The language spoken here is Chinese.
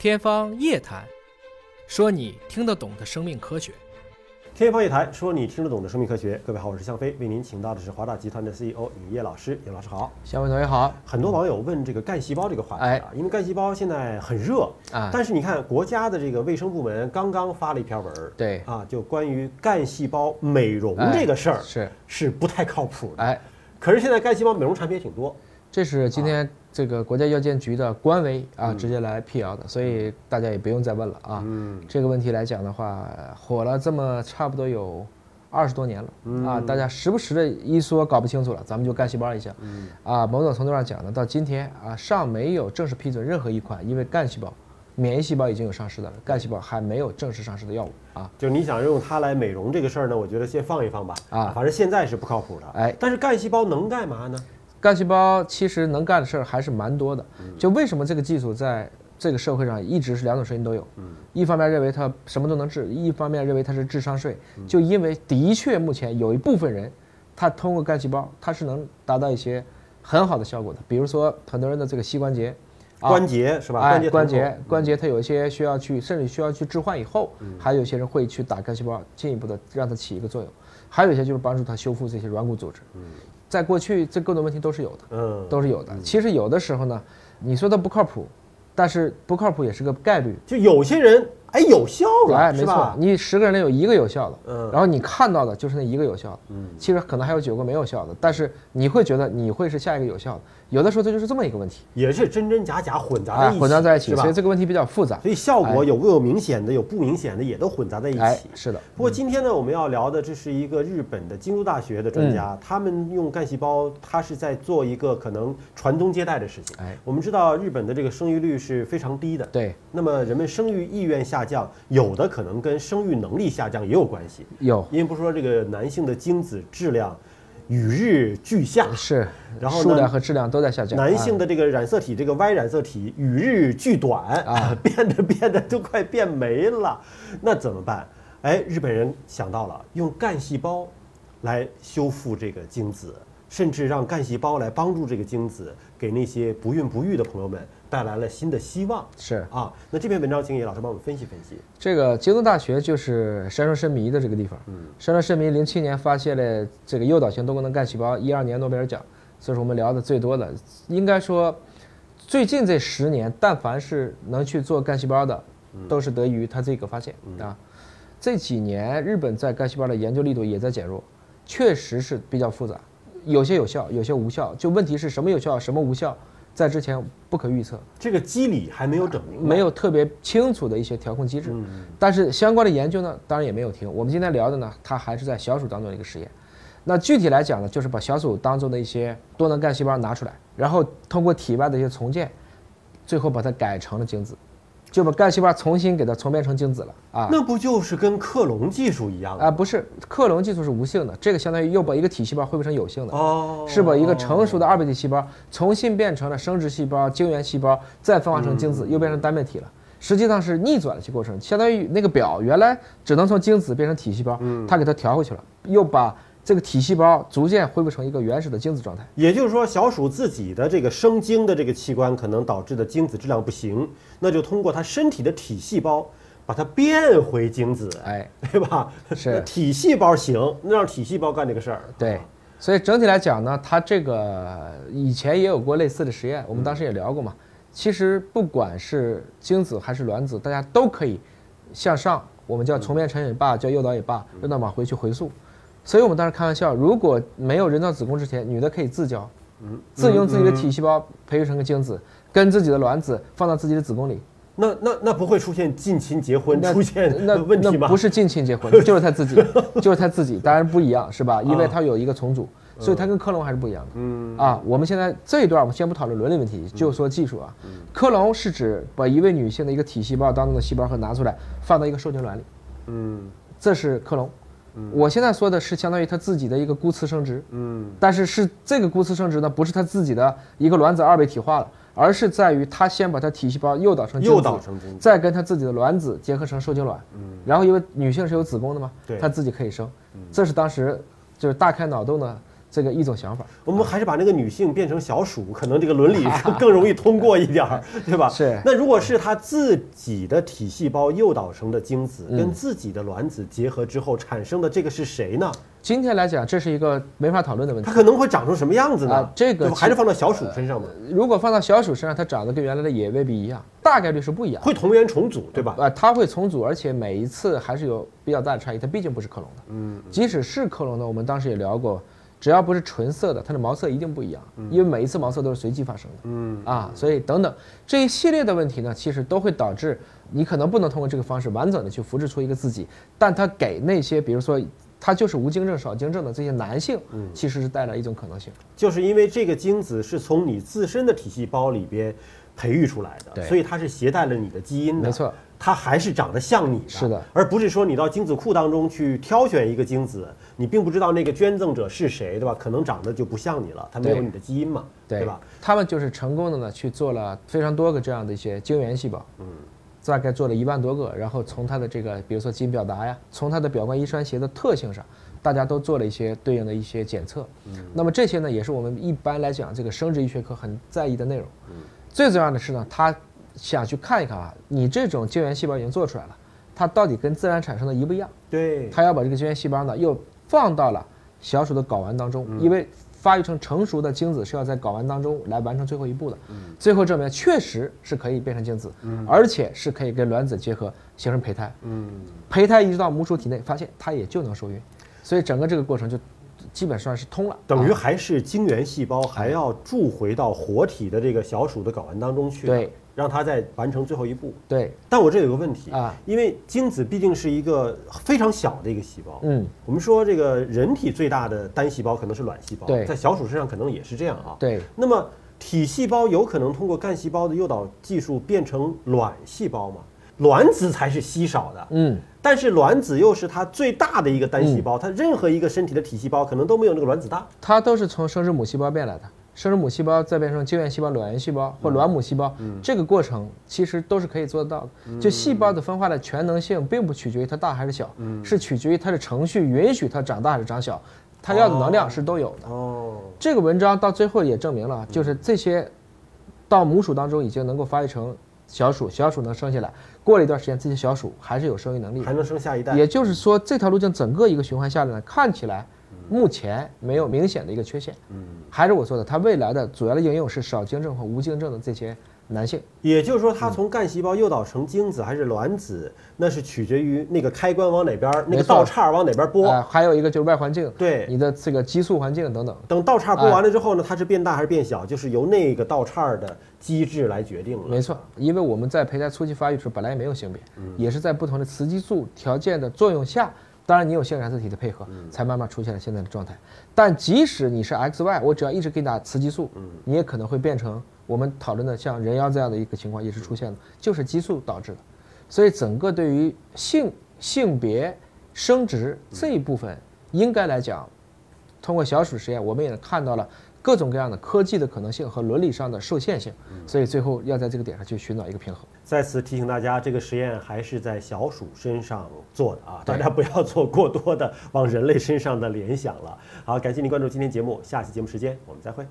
天方夜谭，说你听得懂的生命科学。天方夜谭，说你听得懂的生命科学。各位好，我是向飞，为您请到的是华大集团的 CEO 尹烨老师。尹老师好。向飞同学好。很多网友问这个干细胞这个话题哎啊，因为干细胞现在很热啊但是你看国家的这个卫生部门刚刚发了一篇文儿，对啊，就关于干细胞美容哎这个事儿是，是不太靠谱的。哎，可是现在干细胞美容产品也挺多，这是今天这个国家药监局的官微啊嗯直接来辟谣的，所以大家也不用再问了啊。嗯，这个问题来讲的话，火了这么差不多有二十多年了嗯啊，大家时不时的一说搞不清楚了，咱们就干细胞一下。嗯啊，某种程度上讲呢，到今天啊，尚没有正式批准任何一款因为干细胞、免疫细胞已经有上市的了，干细胞还没有正式上市的药物啊。就是你想用它来美容这个事儿呢，我觉得先放一放吧。啊反正现在是不靠谱的。哎但是干细胞能干嘛呢？干细胞其实能干的事儿还是蛮多的。嗯就为什么这个技术在这个社会上一直是两种声音都有？嗯一方面认为它什么都能治，一方面认为它是智商税。嗯就因为的确目前有一部分人，他通过干细胞，他是能达到一些很好的效果的。比如说很多人的这个膝关节，啊关节是吧？哎，节关节关节它有一些需要去，甚至需要去置换以后，嗯还有一些人会去打干细胞，进一步的让它起一个作用。还有一些就是帮助它修复这些软骨组织。在过去这各种问题都是有的。嗯，都是有的。其实有的时候呢，你说它不靠谱，但是不靠谱也是个概率。就有些人哎有效了，哎，没错？你十个人里有一个有效的，嗯然后你看到的就是那一个有效的，嗯其实可能还有九个没有效的，但是你会觉得你会是下一个有效的。有的时候这就是这么一个问题，也是真真假假混杂在哎一起，，混杂在一起，所以？这个问题比较复杂。所以效果哎有有明显的，有不明显的，也都混杂在一哎起。，是的，不过今天呢，我们要聊的这是一个日本的京都大学的专嗯家，他们用干细胞，他是在做一个可能传宗接代的事情。哎，我们知道日本的这个生育率是非常低的，对，那么人们生育意愿下降，有的可能跟生育能力下降也有关系。有因为不是说这个男性的精子质量与日俱下，是，然后呢数量和质量都在下降。男性的的这个染色体，这个 Y 染色体与日俱短啊，变得变得都快变没了，那怎么办？哎，日本人想到了用干细胞来修复这个精子，甚至让干细胞来帮助这个精子，给那些不孕不育的朋友们带来了新的希望是啊。那这篇文章，请野老师帮我们分析分析。这个京都大学就是山中伸弥的这个地方。嗯山中伸弥零七年发现了这个诱导性多功能干细胞，一二年诺贝尔奖，这是我们聊的最多的。应该说，最近这十年，但凡是能去做干细胞的，都是得益于他这个发现啊。这几年日本在干细胞的研究力度也在减弱，确实是比较复杂，有些有效，有些无效。就问题是什么有效，什么无效，在之前不可预测。这个机理还没有整明白，没有特别清楚的一些调控机制。嗯但是相关的研究呢，当然也没有停。我们今天聊的呢，它还是在小鼠当中的一个实验。那具体来讲呢，就是把小鼠当中的一些多能干细胞拿出来，然后通过体外的一些重建，最后把它改成了精子，就把干细胞重新给它重变成精子了啊。那不就是跟克隆技术一样？啊，不是，克隆技术是无性的，这个相当于又把一个体细胞恢复成有性的。哦，是把一个成熟的二倍体细胞重新变成了生殖细胞、精原细胞，再分化成精子，又变成单倍体了。实际上是逆转的一些过程，相当于那个表原来只能从精子变成体细胞，它给它调回去了，又把这个体细胞逐渐恢复成一个原始的精子状态。也就是说，小鼠自己的这个生精的这个器官可能导致的精子质量不行，那就通过它身体的体细胞把它变回精子，哎，对吧？是那体细胞行，那让体细胞干这个事儿。对，所以整体来讲呢，它这个以前也有过类似的实验，我们当时也聊过嘛。其实不管是精子还是卵子，大家都可以向上，我们叫重变成也罢，叫诱导也罢，让它往回去回溯。所以我们当时开玩笑，如果没有人造子宫之前，女的可以自交，自己用自己的体细胞培育成个精子，跟自己的卵子放到自己的子宫里，那那那不会出现近亲结婚那出现那问题吗？那不是近亲结婚，就是他自己，就是他自己，当然不一样，是吧？因为他有一个重组，所以他跟克隆还是不一样的。嗯啊，我们现在这一段我们先不讨论伦理问题，就说技术啊。克隆是指把一位女性的一个体细胞当中的细胞核拿出来，放到一个受精卵里，嗯这是克隆。我现在说的是相当于他自己的一个孤雌生殖，嗯。但是是这个孤雌生殖呢，不是他自己的一个卵子二倍体化了，而是在于他先把他体细胞诱导成精子诱导成精子。再跟他自己的卵子结合成受精卵，然后因为女性是有子宫的嘛对，她自己可以生，这是当时就是大开脑洞的这个一种想法。我们还是把那个女性变成小鼠，可能这个伦理 更容易通过一点儿，对吧？是那如果是她自己的体细胞诱导成的精子嗯跟自己的卵子结合之后产生的这个是谁呢？今天来讲，这是一个没法讨论的问题它。可能会长成什么样子呢？啊这个还是放到小鼠身上吗？如果放到小鼠身上，它长得跟原来的也未必一样，大概率是不一样。会同源重组，对吧？啊，它会重组，而且每一次还是有比较大的差异。它毕竟不是克隆的，嗯，即使是克隆的，我们当时也聊过，只要不是纯色的，它的毛色一定不一样，因为每一次毛色都是随机发生的。嗯啊，所以等等这一系列的问题呢，其实都会导致你可能不能通过这个方式完整的去复制出一个自己，但它给那些比如说他就是无精症、少精症的这些男性，其实是带来一种可能性。就是因为这个精子是从你自身的体细胞里边培育出来的，所以它是携带了你的基因的，没错，它还是长得像你的，是的，而不是说你到精子库当中去挑选一个精子，你并不知道那个捐赠者是谁，对吧？可能长得就不像你了，它没有你的基因嘛，对吧？？他们就是成功的呢去做了非常多个这样的一些精原细胞，嗯，大概做了一万多个，然后从它的这个比如说基因表达呀，从它的表观遗传学的特性上，大家都做了一些对应的一些检测。嗯，那么这些呢，也是我们一般来讲这个生殖医学科很在意的内容。嗯，最重要的是呢，他想去看一看啊，你这种精原细胞已经做出来了，它到底跟自然产生的一不一样？对，他要把这个精原细胞呢又放到了小鼠的睾丸当中，因为发育成成熟的精子是要在睾丸当中来完成最后一步的。最后证明确实是可以变成精子，而且是可以跟卵子结合形成胚胎。嗯，胚胎移植到母鼠体内，发现它也就能受孕，所以整个这个过程就基本上是通了。啊等于还是精原细胞还要注回到活体的这个小鼠的睾丸当中去，对，让它再完成最后一步。对，但我这有个问题啊，因为精子毕竟是一个非常小的一个细胞，嗯，我们说这个人体最大的单细胞可能是卵细胞，对在小鼠身上可能也是这样啊。对，那么体细胞有可能通过干细胞的诱导技术变成卵细胞吗？卵子才是稀少的，嗯，但是卵子又是它最大的一个单细胞，它任何一个身体的体细胞可能都没有那个卵子大。它都是从生殖母细胞变来的。生殖母细胞再变成精原细胞、卵原细胞或卵母细胞，这个过程其实都是可以做得到的。就细胞的分化的全能性，并不取决于它大还是小，是取决于它的程序允许它长大还是长小，它要的能量是都有的。哦，这个文章到最后也证明了，就是这些到母鼠当中已经能够发育成小鼠，小鼠能生下来，过了一段时间，这些小鼠还是有生育能力还。能生下一代。也就是说，这条路径整个一个循环下来呢，看起来目前没有明显的一个缺陷。嗯，还是我说的，它未来的主要的应用是少精症和无精症的这些男性。也就是说，它从干细胞诱导成精子还是卵子，那是取决于那个开关往哪边，那个道岔往哪边拨。呃，还有一个就是外环境，对，你的这个激素环境等等。等道岔拨完了之后呢，它是变大还是变小，就是由那个道岔的机制来决定了。没错，因为我们在胚胎初期发育的时候本来也没有性别，也是在不同的雌激素条件的作用下，当然你有性染色体的配合，才慢慢出现了现在的状态。但即使你是 XY，我只要一直给你打雌激素，你也可能会变成我们讨论的像人妖这样的一个情况也是出现的，就是激素导致的。所以整个对于性、性别、生殖这一部分，应该来讲，通过小鼠实验，我们也看到了各种各样的科技的可能性和伦理上的受限性，所以最后要在这个点上去寻找一个平衡。再次提醒大家，这个实验还是在小鼠身上做的啊，大家不要做过多的往人类身上的联想了。好，感谢您关注今天节目，下期节目时间我们再会。